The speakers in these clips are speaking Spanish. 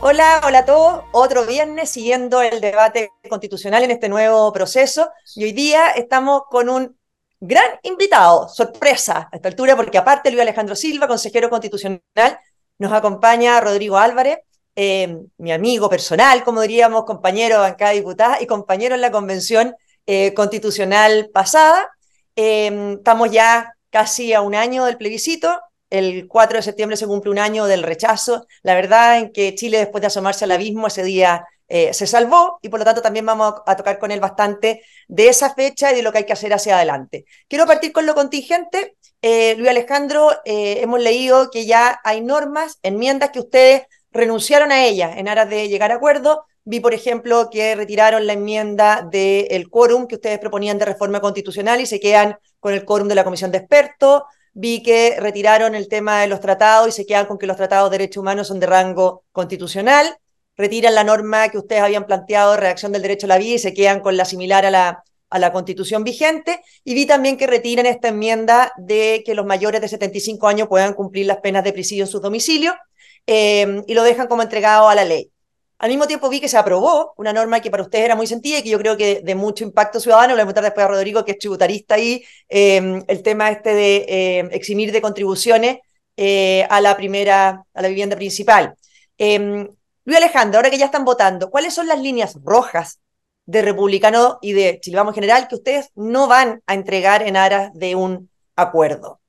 Hola, hola a todos. Otro viernes siguiendo el debate constitucional en este nuevo proceso. Y hoy día estamos con un gran invitado, sorpresa a esta altura, porque aparte Luis Alejandro Silva, consejero constitucional, nos acompaña Rodrigo Álvarez, eh, mi amigo personal, como diríamos, compañero de bancada diputada y compañero en la convención eh, constitucional pasada. Eh, estamos ya casi a un año del plebiscito el 4 de septiembre se cumple un año del rechazo. La verdad en que Chile, después de asomarse al abismo, ese día eh, se salvó y por lo tanto también vamos a, tocar con él bastante de esa fecha y de lo que hay que hacer hacia adelante. Quiero partir con lo contingente. Eh, Luis Alejandro, eh, hemos leído que ya hay normas, enmiendas que ustedes renunciaron a ellas en aras de llegar a acuerdo. Vi, por ejemplo, que retiraron la enmienda del quórum que ustedes proponían de reforma constitucional y se quedan con el quórum de la comisión de expertos vi que retiraron el tema de los tratados y se quedan con que los tratados de derechos humanos son de rango constitucional, retiran la norma que ustedes habían planteado de redacción del derecho a la vida y se quedan con la similar a la, a la constitución vigente, y vi también que retiran esta enmienda de que los mayores de 75 años puedan cumplir las penas de presidio en su domicilio eh, y lo dejan como entregado a la ley. Al mismo tiempo vi que se aprobó una norma que para ustedes era muy sentida y que yo creo que de mucho impacto ciudadano, le voy a preguntar después a Rodrigo, que es tributarista ahí, em, el tema este de em, eximir de contribuciones eh, a la primera, a la vivienda principal. Em, Luis Alejandro, ahora que ya están votando, ¿cuáles son las líneas rojas de republicano y de Chile Vamos en general que ustedes no van a entregar en aras de un acuerdo?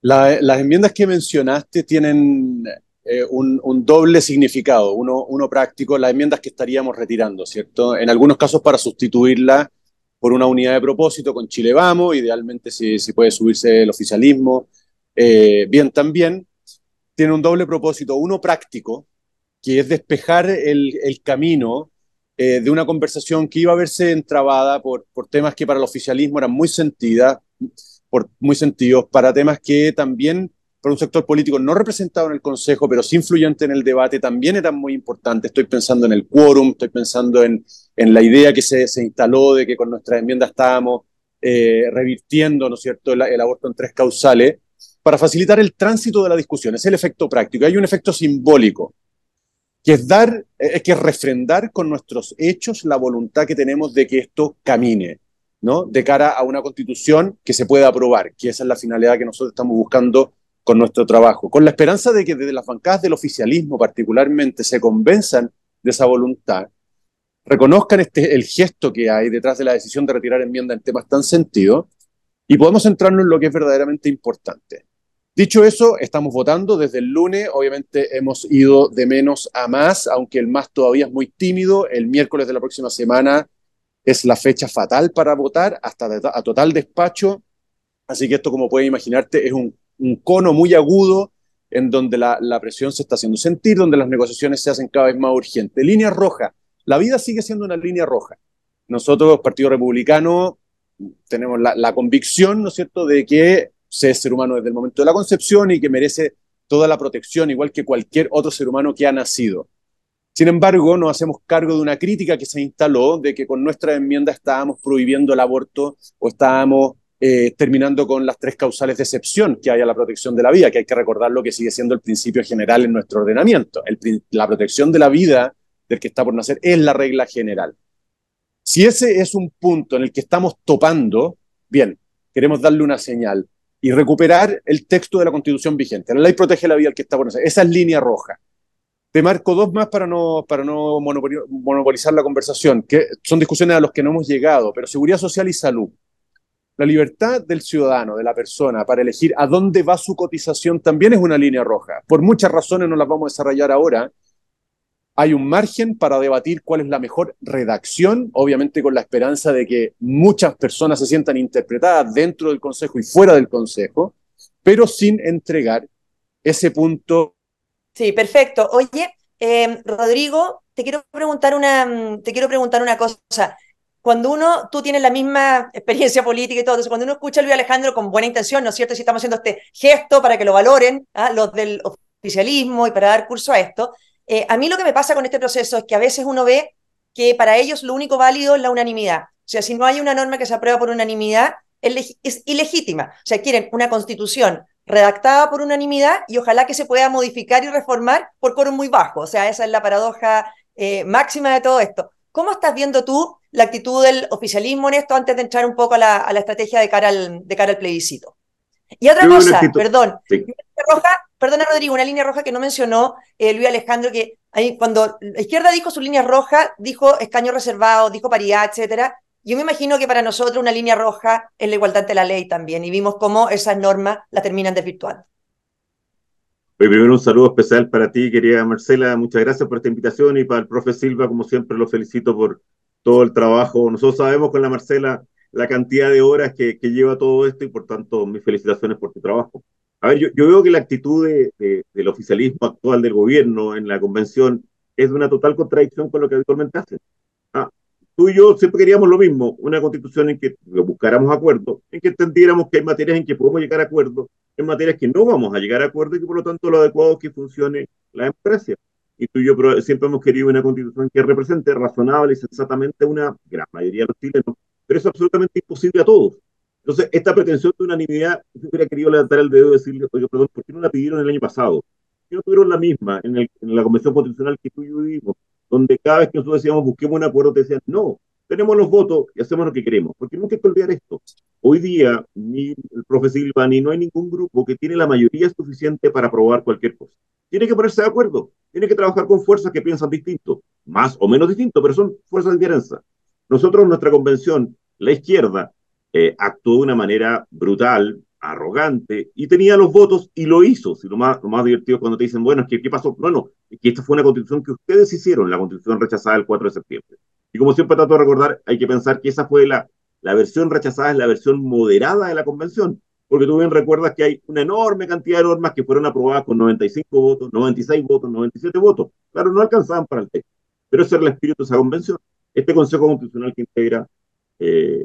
las enmiendas que mencionaste tienen eh, un, doble significado, uno, uno práctico, las enmiendas que estaríamos retirando, ¿cierto? En algunos casos para sustituirla por una unidad de propósito con Chile Vamos, idealmente si, si puede subirse el oficialismo. Eh, bien, también tiene un doble propósito, uno práctico, que es despejar el, camino eh, de una conversación que iba a verse entrabada por, por temas que para el oficialismo eran muy sentidas, por, muy sentidos, para temas que también un sector político no representado en el Consejo, pero sí influyente en el debate, también eran muy importantes. Estoy pensando en el quórum, estoy pensando en, en la idea que se, se instaló de que con nuestra enmienda estábamos eh, revirtiendo, ¿no es cierto?, el, el, aborto en tres causales, para facilitar el tránsito de la discusión. Es el efecto práctico. Hay un efecto simbólico, que es dar, es que es refrendar con nuestros hechos la voluntad que tenemos de que esto camine. ¿no? de cara a una constitución que se pueda aprobar, que esa es la finalidad que nosotros estamos buscando con nuestro trabajo, con la esperanza de que desde las bancadas del oficialismo particularmente se convenzan de esa voluntad, reconozcan este, el gesto que hay detrás de la decisión de retirar enmienda en temas tan sentidos y podemos centrarnos en lo que es verdaderamente importante. Dicho eso, estamos votando desde el lunes, obviamente hemos ido de menos a más, aunque el más todavía es muy tímido, el miércoles de la próxima semana es la fecha fatal para votar, hasta a total despacho, así que esto como puedes imaginarte es un un cono muy agudo en donde la, presión se está haciendo sentir, donde las negociaciones se hacen cada vez más urgentes. Línea roja. La vida sigue siendo una línea roja. Nosotros, Partido Republicano, tenemos la, convicción, ¿no es cierto?, de que se es ser humano desde el momento de la concepción y que merece toda la protección, igual que cualquier otro ser humano que ha nacido. Sin embargo, nos hacemos cargo de una crítica que se instaló de que con nuestra enmienda estábamos prohibiendo el aborto o estábamos eh, terminando con las tres causales de excepción que hay a la protección de la vida, que hay que recordar lo que sigue siendo el principio general en nuestro ordenamiento. la protección de la vida del que está por nacer es la regla general. Si ese es un punto en el que estamos topando, bien, queremos darle una señal y recuperar el texto de la constitución vigente. La ley protege la vida del que está por nacer. Esa es línea roja. Te marco dos más para no, para no monopolizar la conversación, que son discusiones a las que no hemos llegado, pero seguridad social y salud. La libertad del ciudadano, de la persona, para elegir a dónde va su cotización también es una línea roja. Por muchas razones no las vamos a desarrollar ahora. Hay un margen para debatir cuál es la mejor redacción, obviamente con la esperanza de que muchas personas se sientan interpretadas dentro del Consejo y fuera del Consejo, pero sin entregar ese punto. Sí, perfecto. Oye, eh, Rodrigo, te quiero preguntar una, te quiero preguntar una cosa cuando uno, tú tienes la misma experiencia política y todo, cuando uno escucha a Luis Alejandro con buena intención, ¿no es cierto? Si estamos haciendo este gesto para que lo valoren, ¿ah? los del oficialismo y para dar curso a esto, eh, a mí lo que me pasa con este proceso es que a veces uno ve que para ellos lo único válido es la unanimidad. O sea, si no hay una norma que se aprueba por unanimidad, es ilegítima. O sea, quieren una constitución redactada por unanimidad y ojalá que se pueda modificar y reformar por quórum muy bajo. O sea, esa es la paradoja eh, máxima de todo esto. ¿Cómo estás viendo tú la actitud del oficialismo en esto antes de entrar un poco a la, estrategia de cara al, de cara al plebiscito? Y otra cosa, perdón, roja, perdona Rodrigo, una línea roja que no mencionó eh, Luis Alejandro, que ahí, cuando la izquierda dijo su línea roja, dijo escaño reservado, dijo paridad, etcétera. Yo me imagino que para nosotros una línea roja es la igualdad ante la ley también, y vimos cómo esas normas la terminan desvirtuando. Primero un saludo especial para ti, querida Marcela. Muchas gracias por esta invitación y para el profe Silva, como siempre, lo felicito por todo el trabajo. Nosotros sabemos con la Marcela la cantidad de horas que, lleva todo esto y por tanto mis felicitaciones por tu trabajo. A ver, yo, veo que la actitud del oficialismo actual del gobierno en la convención es de una total contradicción con lo que habitualmente hacen. Ah, tú y yo siempre queríamos lo mismo, una constitución en que buscáramos acuerdos, en que entendiéramos que hay materias en que podemos llegar a acuerdos en materias que no vamos a llegar a acuerdo y que por lo tanto lo adecuado es que funcione la democracia. Y tú y yo siempre hemos querido una constitución que represente razonable y sensatamente una gran mayoría de los chilenos, pero es absolutamente imposible a todos. Entonces, esta pretensión de unanimidad, yo hubiera querido levantar el dedo y decirle, oye, perdón, ¿por qué no la pidieron el año pasado? ¿Por qué no tuvieron la misma en, en la Convención Constitucional que tú y yo vivimos? Donde cada vez que nosotros decíamos busquemos un acuerdo, te decían, no, tenemos los votos y hacemos lo que queremos. Porque nunca hay que olvidar esto. Hoy día, ni el profe Silva, ni no hay ningún grupo que tiene la mayoría suficiente para aprobar cualquier cosa. Tiene que ponerse de acuerdo, tiene que trabajar con fuerzas que piensan distinto, más o menos distinto, pero son fuerzas de diferencia. Nosotros, nuestra convención, la izquierda, eh, actuó de una manera brutal, arrogante, y tenía los votos y lo hizo. Si lo más, lo más divertido es cuando te dicen, bueno, es que ¿qué pasó? No, no, es que esta fue una constitución que ustedes hicieron, la constitución rechazada el 4 de septiembre. Y como siempre trato de recordar, hay que pensar que esa fue la, la versión rechazada, es la versión moderada de la convención, porque tú bien recuerdas que hay una enorme cantidad de normas que fueron aprobadas con 95 votos, 96 votos, 97 votos. Claro, no alcanzaban para el texto, pero ese es el espíritu de esa convención. Este Consejo Constitucional que integra eh,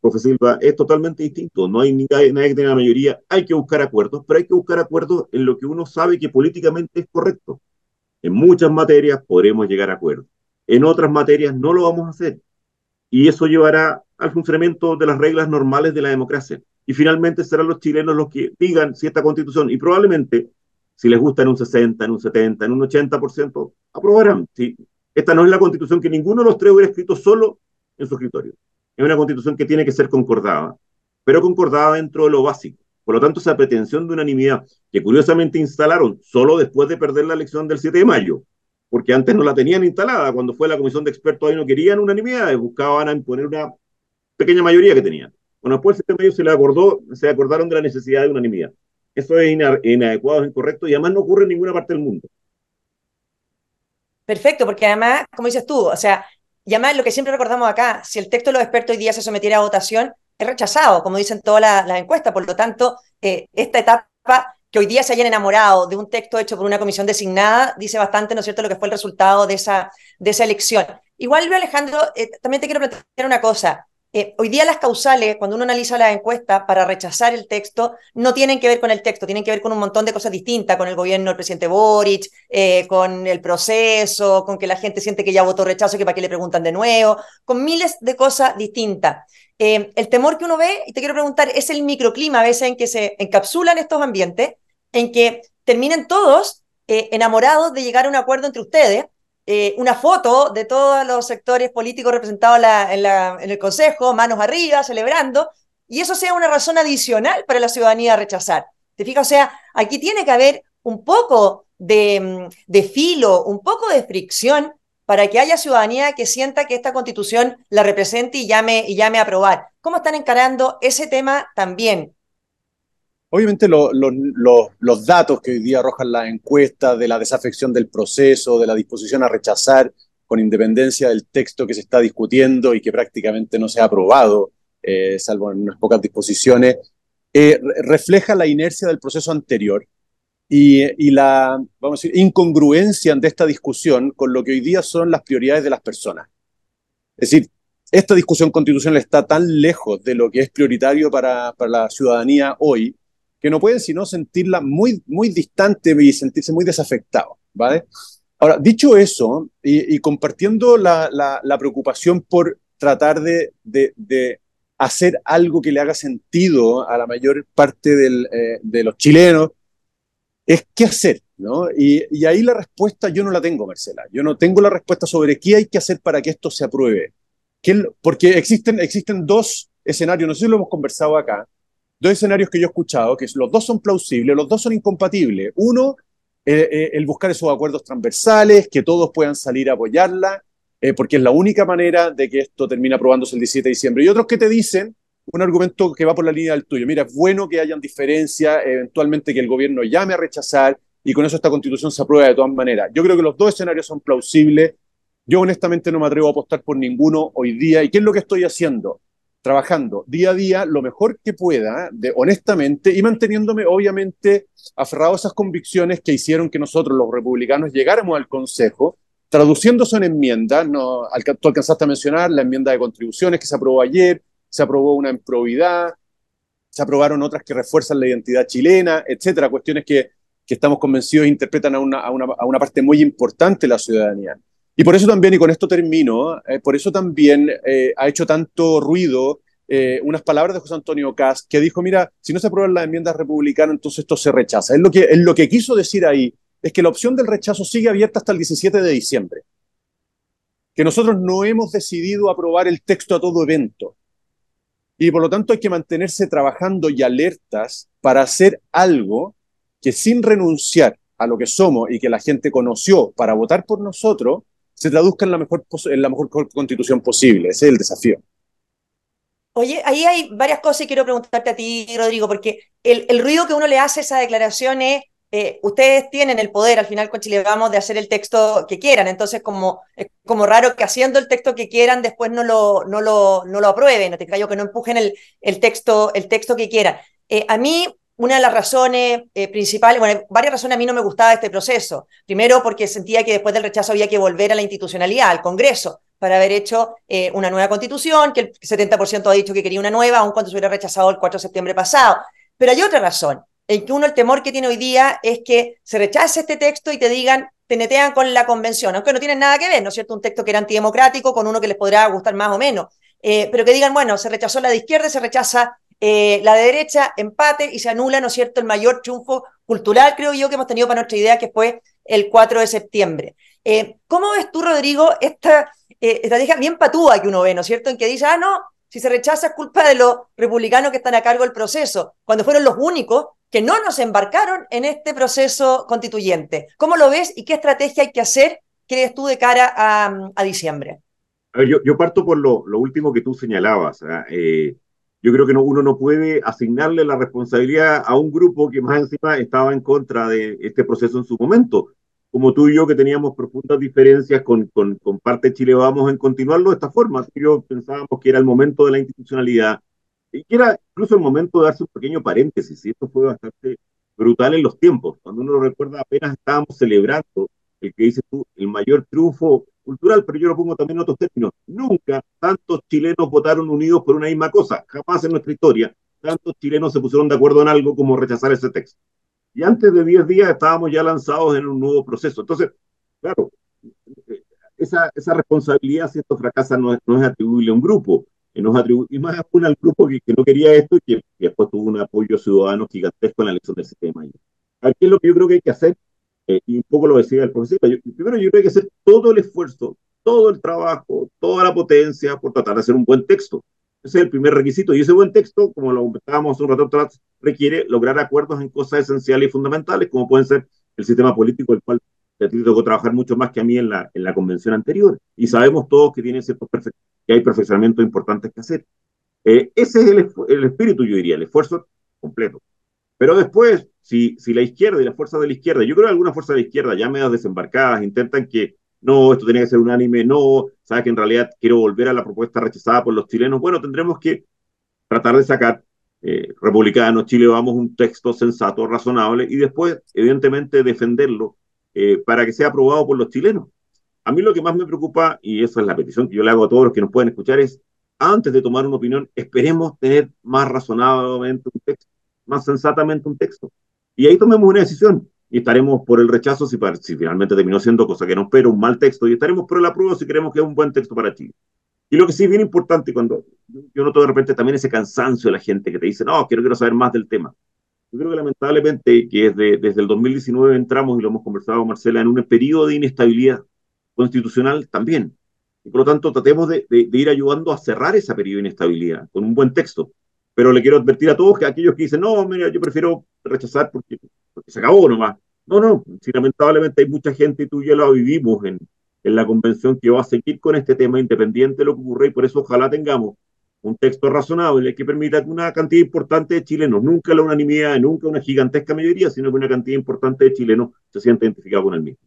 Profe Silva es totalmente distinto. No hay nadie, que tenga la mayoría. Hay que buscar acuerdos, pero hay que buscar acuerdos en lo que uno sabe que políticamente es correcto. En muchas materias podremos llegar a acuerdos. En otras materias no lo vamos a hacer. Y eso llevará al funcionamiento de las reglas normales de la democracia. Y finalmente serán los chilenos los que digan si esta constitución, y probablemente, si les gusta en un 60, en un 70, en un 80%, aprobarán. Sí, esta no es la constitución que ninguno de los tres hubiera escrito solo en su escritorio. Es una constitución que tiene que ser concordada, pero concordada dentro de lo básico. Por lo tanto, esa pretensión de unanimidad, que curiosamente instalaron solo después de perder la elección del 7 de mayo, porque antes no la tenían instalada. Cuando fue la comisión de expertos ahí no querían unanimidad, buscaban imponer una pequeña mayoría que tenían. Bueno, después el sistema se le acordó, se acordaron de la necesidad de unanimidad. Eso es inadecuado, es incorrecto y además no ocurre en ninguna parte del mundo. Perfecto, porque además, como dices tú, o sea, y además lo que siempre recordamos acá, si el texto de los expertos hoy día se sometiera a votación, es rechazado, como dicen todas las encuestas. Por lo tanto, eh, esta etapa que hoy día se hayan enamorado de un texto hecho por una comisión designada, dice bastante, ¿no es cierto?, lo que fue el resultado de esa, de esa elección. Igual, Alejandro, eh, también te quiero plantear una cosa. Eh, hoy día las causales, cuando uno analiza la encuesta para rechazar el texto, no tienen que ver con el texto, tienen que ver con un montón de cosas distintas, con el gobierno del presidente Boric, eh, con el proceso, con que la gente siente que ya votó rechazo, que para qué le preguntan de nuevo, con miles de cosas distintas. el temor que uno ve, y te quiero preguntar, es el microclima a veces en que se encapsulan estos ambientes en que terminen todos eh, enamorados de llegar a un acuerdo entre ustedes, eh, una foto de todos los sectores políticos representados en, el Consejo, manos arriba, celebrando, y eso sea una razón adicional para la ciudadanía rechazar. ¿Te fijas? O sea, aquí tiene que haber un poco de, mm, de filo, un poco de fricción para que haya ciudadanía que sienta que esta constitución la represente y llame, y llame a aprobar. ¿Cómo están encarando ese tema también? Obviamente los datos que hoy día arrojan las encuestas de la desafección del proceso, de la disposición a rechazar con independencia del texto que se está discutiendo y que prácticamente no se ha aprobado, eh, salvo en unas pocas disposiciones, eh, refleja la inercia del proceso anterior y, y, la, vamos a decir, incongruencia de esta discusión con lo que hoy día son las prioridades de las personas. Es decir, esta discusión constitucional está tan lejos de lo que es prioritario para, para la ciudadanía hoy, que no pueden sino sentirla muy, muy distante y sentirse muy desafectado, ¿vale? Ahora, dicho eso, y, compartiendo la, la, preocupación por tratar de, de, hacer algo que le haga sentido a la mayor parte del, eh, de los chilenos, es qué hacer, ¿no? Y, y, ahí la respuesta yo no la tengo, Marcela. Yo no tengo la respuesta sobre qué hay que hacer para que esto se apruebe. porque existen, existen dos escenarios, no sé si lo hemos conversado acá, dos escenarios que yo he escuchado, que los dos son plausibles, los dos son incompatibles. Uno, eh, eh, el buscar esos acuerdos transversales, que todos puedan salir a apoyarla, eh, porque es la única manera de que esto termine aprobándose el 17 de diciembre. Y otros que te dicen un argumento que va por la línea del tuyo. Mira, es bueno que hayan diferencias, eventualmente que el gobierno llame a rechazar y con eso esta constitución se aprueba de todas maneras. Yo creo que los dos escenarios son plausibles. Yo honestamente no me atrevo a apostar por ninguno hoy día. ¿Y qué es lo que estoy haciendo? Trabajando día a día lo mejor que pueda, de, honestamente, y manteniéndome obviamente aferrado a esas convicciones que hicieron que nosotros los republicanos llegáramos al Consejo Traduciéndose en enmiendas, no, tú alcanzaste a mencionar la enmienda de contribuciones que se aprobó ayer, se aprobó una en se aprobaron otras que refuerzan la identidad chilena, etcétera, cuestiones que, que estamos convencidos interpretan a una, a, una, a una, parte muy importante de la ciudadanía. Y por eso también, y con esto termino, eh, por eso también eh, ha hecho tanto ruido eh, unas palabras de José Antonio Cast, que dijo, mira, si no se aprueban las enmiendas republicanas, entonces esto se rechaza. Es lo que, es lo que quiso decir ahí, es que la opción del rechazo sigue abierta hasta el 17 de diciembre. Que nosotros no hemos decidido aprobar el texto a todo evento. Y por lo tanto hay que mantenerse trabajando y alertas para hacer algo que sin renunciar a lo que somos y que la gente conoció para votar por nosotros, se traduzca en la mejor, en la mejor constitución posible. Ese es el desafío. Oye, ahí hay varias cosas y quiero preguntarte a ti, Rodrigo, porque el, el ruido que uno le hace a esa declaración es eh, ustedes tienen el poder al final con Chile Vamos de hacer el texto que quieran, entonces como, es como raro que haciendo el texto que quieran después no lo, no lo, no lo aprueben, no te callo que no empujen el, el, texto, el texto que quieran. Eh, a mí, una de las razones eh, principales, bueno, varias razones a mí no me gustaba este proceso. Primero, porque sentía que después del rechazo había que volver a la institucionalidad, al Congreso, para haber hecho una nueva constitución, que el 70% ha dicho que quería una nueva, aun cuando se hubiera rechazado el 4 de septiembre pasado. Pero hay otra razón, en que uno el temor que tiene hoy día es que se rechace este texto y te digan, te netean con la convención, aunque no tienen nada que ver, ¿no es cierto? Un texto que era antidemocrático con uno que les podrá gustar más o menos, eh, pero que digan, bueno, se rechazó la de izquierda, se rechaza eh, la de derecha, empate y se anula, ¿no es cierto?, el mayor triunfo cultural, creo yo, que hemos tenido para nuestra idea, que fue el 4 de septiembre. Eh, ¿Cómo ves tú, Rodrigo, esta estrategia bien patúa que uno ve, ¿no es cierto?, en que dice, ah, no, si se rechaza es culpa de los republicanos que están a cargo del proceso, cuando fueron los únicos que no nos embarcaron en este proceso constituyente. ¿Cómo lo ves y qué estrategia hay que hacer, crees tú, de cara a, diciembre? yo, parto por lo, último que tú señalabas. Eh, yo creo que uno no puede asignarle la responsabilidad a un grupo que más encima estaba en contra de este proceso en su momento. Como tú y yo, que teníamos profundas diferencias con, con, con parte de Chile, vamos a continuarlo de esta forma. Yo pensábamos que era el momento de la institucionalidad, y que era incluso el momento de darse un pequeño paréntesis, y esto fue bastante brutal en los tiempos. Cuando uno lo recuerda, apenas estábamos celebrando el que dices tú, el mayor triunfo cultural, pero yo lo pongo también en otros términos. Nunca tantos chilenos votaron unidos por una misma cosa, jamás en nuestra historia tantos chilenos se pusieron de acuerdo en algo como rechazar ese texto. Y antes de 10 días estábamos ya lanzados en un nuevo proceso. Entonces, claro, esa, esa responsabilidad, si esto fracasa, no es, no es atribuible a un grupo, nos atribuye más aún al grupo que, que, no quería esto y que, después tuvo un apoyo ciudadano gigantesco en la elección del sistema. Aquí es lo que yo creo que hay que hacer, eh, y un poco lo decía el profesor, yo, primero yo creo que hay que hacer todo el esfuerzo, todo el trabajo, toda la potencia por tratar de hacer un buen texto. Ese es el primer requisito. Y ese buen texto, como lo comentábamos un rato atrás, requiere lograr acuerdos en cosas esenciales y fundamentales, como pueden ser el sistema político, el cual a ti te tocó trabajar mucho más que a mí en la, en la convención anterior. Y sabemos todos que tiene ciertos que hay perfeccionamientos importantes que hacer. Eh, ese es el, el, espíritu, yo diría, el esfuerzo completo. Pero después, si, si la izquierda y las fuerzas de la izquierda, yo creo que algunas fuerzas de la izquierda, ya medio desembarcadas, intentan que no, esto tiene que ser unánime, no, sabes que en realidad quiero volver a la propuesta rechazada por los chilenos, bueno, tendremos que tratar de sacar eh, republicanos, Chile, vamos, un texto sensato, razonable, y después, evidentemente, defenderlo eh, para que sea aprobado por los chilenos. A mí lo que más me preocupa, y esa es la petición que yo le hago a todos los que nos pueden escuchar, es antes de tomar una opinión, esperemos tener más razonablemente un texto, más sensatamente un texto. Y ahí tomemos una decisión y estaremos por el rechazo si, si finalmente terminó siendo cosa que no espero, un mal texto, y estaremos por el apruebo si creemos que es un buen texto para Chile. Y lo que sí es bien importante cuando yo noto de repente también ese cansancio de la gente que te dice, no, quiero, quiero saber más del tema. Yo creo que lamentablemente que desde, desde el 2019 entramos, y lo hemos conversado, Marcela, en un periodo de inestabilidad constitucional también. Y por lo tanto, tratemos de, de, ir ayudando a cerrar ese periodo de inestabilidad con un buen texto. Pero le quiero advertir a todos que aquellos que dicen, no, mira, yo prefiero rechazar porque, porque se acabó nomás. No, no, si lamentablemente hay mucha gente, y tú ya lo vivimos en, en la convención, que va a seguir con este tema independiente de lo que ocurre, y por eso ojalá tengamos un texto razonable que permita que una cantidad importante de chilenos, nunca la unanimidad, nunca una gigantesca mayoría, sino que una cantidad importante de chilenos se sienta identificado con el mismo.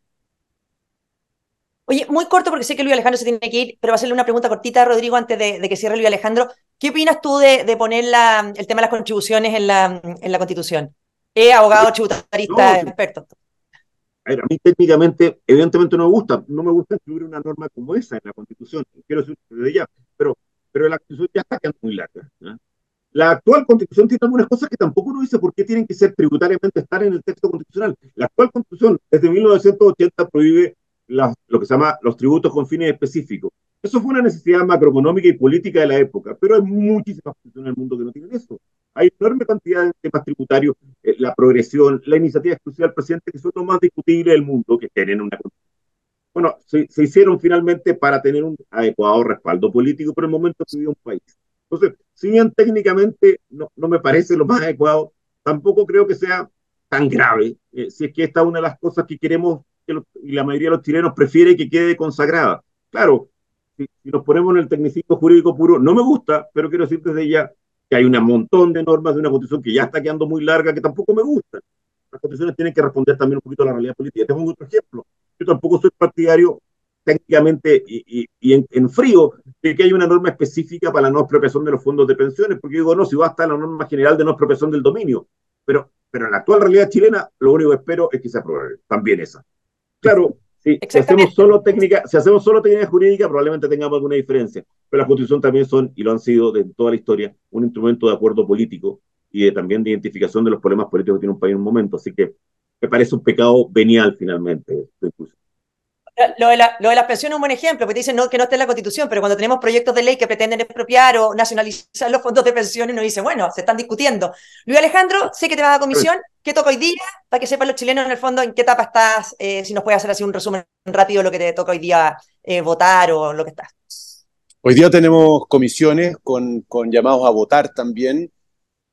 Oye, muy corto porque sé que Luis Alejandro se tiene que ir, pero va a hacerle una pregunta cortita a Rodrigo antes de, que cierre Luis Alejandro. ¿Qué opinas tú de, poner el tema de las contribuciones en la, en la Constitución? Es abogado tributarista experto. A, ver, a mí técnicamente, evidentemente no me gusta, no me gusta incluir una norma como esa en la Constitución, quiero decir desde ya, pero pero la constitución ya está quedando muy larga. La actual constitución tiene algunas cosas que tampoco uno dice por qué tienen que ser tributariamente estar en el texto constitucional. La actual constitución desde 1980 prohíbe lo que se llama los tributos con fines específicos. Eso fue una necesidad macroeconómica y política de la época, pero hay muchísimas constituciones en el mundo que no tienen eso. Hay enorme cantidad de temas tributarios, eh, la progresión, la iniciativa exclusiva del presidente, que son los más discutibles del mundo, que tienen una bueno, se, hicieron finalmente para tener un adecuado respaldo político por el momento que vive un país. Entonces, si bien técnicamente no, no me parece lo más adecuado, tampoco creo que sea tan grave, eh, si es que esta es una de las cosas que queremos que y la mayoría de los chilenos prefiere que quede consagrada. Claro, si, nos ponemos en el tecnicismo jurídico puro, no me gusta, pero quiero decir desde ya que hay un montón de normas de una constitución que ya está quedando muy larga que tampoco me gustan. Las constituciones tienen que responder también un poquito a la realidad política. Te pongo otro ejemplo yo tampoco soy partidario técnicamente y, en, frío de que haya una norma específica para la no expropiación de los fondos de pensiones, porque digo, no, si va a estar la norma general de no expropiación del dominio, pero, pero en la actual realidad chilena, lo único que espero es que se apruebe también esa. Claro, si hacemos solo técnica, si hacemos solo técnica jurídica, probablemente tengamos alguna diferencia, pero las constituciones también son, y lo han sido de toda la historia, un instrumento de acuerdo político y de, también de identificación de los problemas políticos que tiene un país en un momento. Así que me parece un pecado venial finalmente. Lo de, la, las pensiones es un buen ejemplo, porque dicen no, que no esté en la Constitución, pero cuando tenemos proyectos de ley que pretenden expropiar o nacionalizar los fondos de pensiones, nos dicen, bueno, se están discutiendo. Luis Alejandro, sé que te vas a comisión. ¿Qué toca hoy día? Para que sepan los chilenos en el fondo en qué etapa estás, eh, si nos puedes hacer así un resumen rápido de lo que te toca hoy día eh, votar o lo que estás. Hoy día tenemos comisiones con, con llamados a votar también.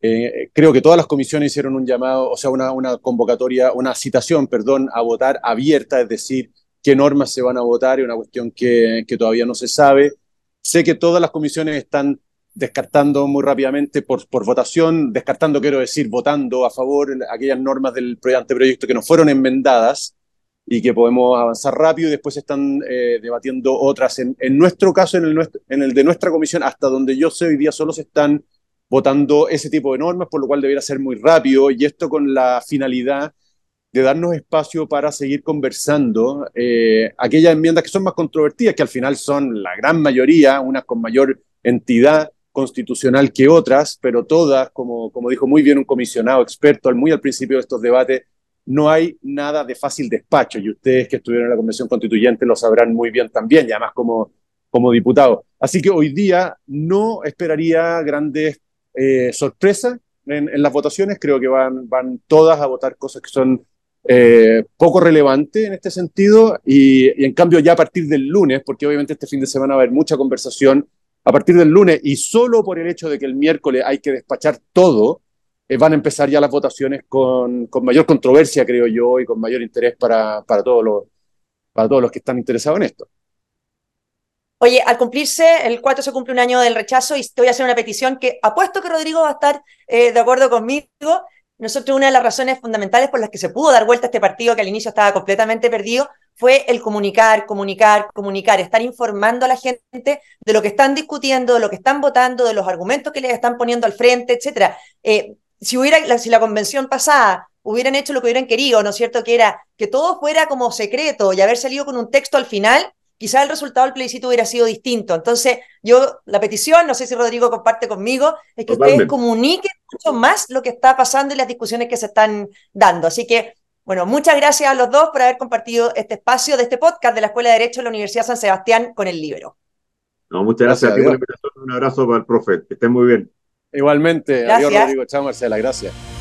Eh, creo que todas las comisiones hicieron un llamado, o sea, una, una convocatoria, una citación, perdón, a votar abierta, es decir, qué normas se van a votar, es una cuestión que, que todavía no se sabe. Sé que todas las comisiones están descartando muy rápidamente por, por votación, descartando, quiero decir, votando a favor aquellas normas del anteproyecto que no fueron enmendadas y que podemos avanzar rápido y después están eh, debatiendo otras. En, en, nuestro caso, en el, en el de nuestra comisión, hasta donde yo sé, hoy día solo se están votando ese tipo de normas, por lo cual debería ser muy rápido y esto con la finalidad de darnos espacio para seguir conversando eh, aquellas enmiendas que son más controvertidas, que al final son la gran mayoría, unas con mayor entidad constitucional que otras, pero todas, como, como dijo muy bien un comisionado experto muy al principio de estos debates, no hay nada de fácil despacho y ustedes que estuvieron en la Convención Constituyente lo sabrán muy bien también, y además como, como diputados. Así que hoy día no esperaría grandes eh, sorpresa en, las votaciones. Creo que van, van todas a votar cosas que son eh, poco relevantes en este sentido. Y, en cambio, ya a partir del lunes, porque obviamente este fin de semana va a haber mucha conversación, a partir del lunes y solo por el hecho de que el miércoles hay que despachar todo, eh, van a empezar ya las votaciones con, con, mayor controversia, creo yo, y con mayor interés para, para, todos los, para todos los que están interesados en esto. Oye, al cumplirse, el 4 se cumple un año del rechazo y te voy a hacer una petición que apuesto que Rodrigo va a estar eh, de acuerdo conmigo. Nosotros una de las razones fundamentales por las que se pudo dar vuelta a este partido que al inicio estaba completamente perdido fue el comunicar, comunicar, comunicar, estar informando a la gente de lo que están discutiendo, de lo que están votando, de los argumentos que les están poniendo al frente, etcétera. Eh, si hubiera, si la convención pasada hubieran hecho lo que hubieran querido, ¿no es cierto? Que era que todo fuera como secreto y haber salido con un texto al final, quizá el resultado del plebiscito hubiera sido distinto. Entonces, yo, la petición, no sé si Rodrigo comparte conmigo, es que ustedes comuniquen mucho más lo que está pasando y las discusiones que se están dando. Así que, bueno, muchas gracias a los dos por haber compartido este espacio de este podcast de la Escuela de Derecho de la Universidad San Sebastián con el libro. No, muchas gracias, a ti por la invitación. Un abrazo para el profe. Que estén muy bien. Igualmente. Gracias. Adiós, Rodrigo. Chao, Marcela. Gracias.